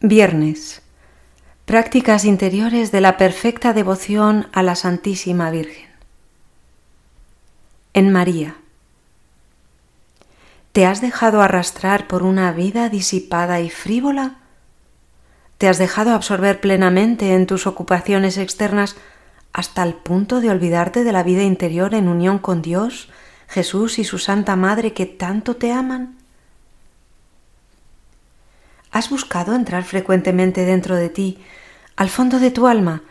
Viernes. Prácticas interiores de la perfecta devoción a la Santísima Virgen. En María. ¿Te has dejado arrastrar por una vida disipada y frívola? ¿Te has dejado absorber plenamente en tus ocupaciones externas hasta el punto de olvidarte de la vida interior en unión con Dios, Jesús y su Santa Madre que tanto te aman? ¿Has buscado entrar frecuentemente dentro de ti, al fondo de tu alma,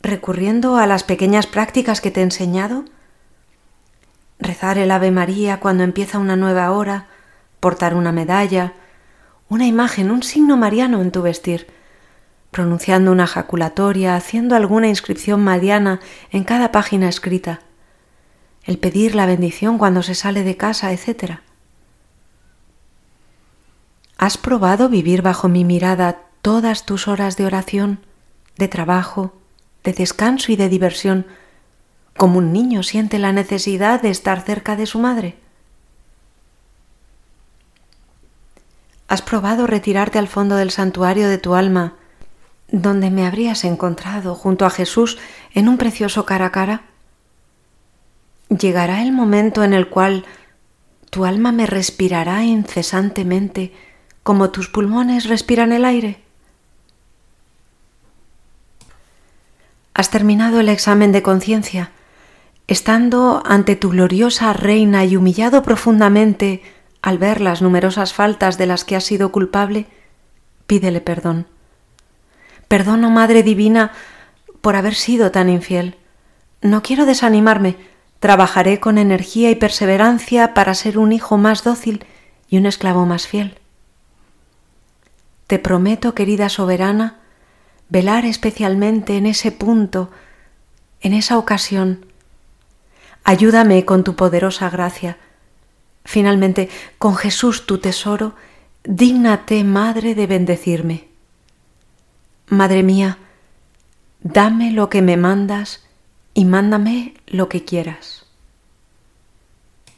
recurriendo a las pequeñas prácticas que te he enseñado? Rezar el Ave María cuando empieza una nueva hora, portar una medalla, una imagen, un signo mariano en tu vestir, pronunciando una jaculatoria, haciendo alguna inscripción mariana en cada página escrita, el pedir la bendición cuando se sale de casa, etc. ¿Has probado vivir bajo mi mirada todas tus horas de oración, de trabajo, de descanso y de diversión, como un niño siente la necesidad de estar cerca de su madre? ¿Has probado retirarte al fondo del santuario de tu alma, donde me habrías encontrado junto a Jesús en un precioso cara a cara? Llegará el momento en el cual tu alma me respirará incesantemente como tus pulmones respiran el aire. Has terminado el examen de conciencia, estando ante tu gloriosa reina y humillado profundamente al ver las numerosas faltas de las que has sido culpable, pídele perdón. Perdono, Madre Divina, por haber sido tan infiel. No quiero desanimarme, trabajaré con energía y perseverancia para ser un hijo más dócil y un esclavo más fiel. Te prometo, querida soberana, velar especialmente en ese punto, en esa ocasión. Ayúdame con tu poderosa gracia. Finalmente, con Jesús tu tesoro, dígnate, Madre, de bendecirme. Madre mía, dame lo que me mandas y mándame lo que quieras.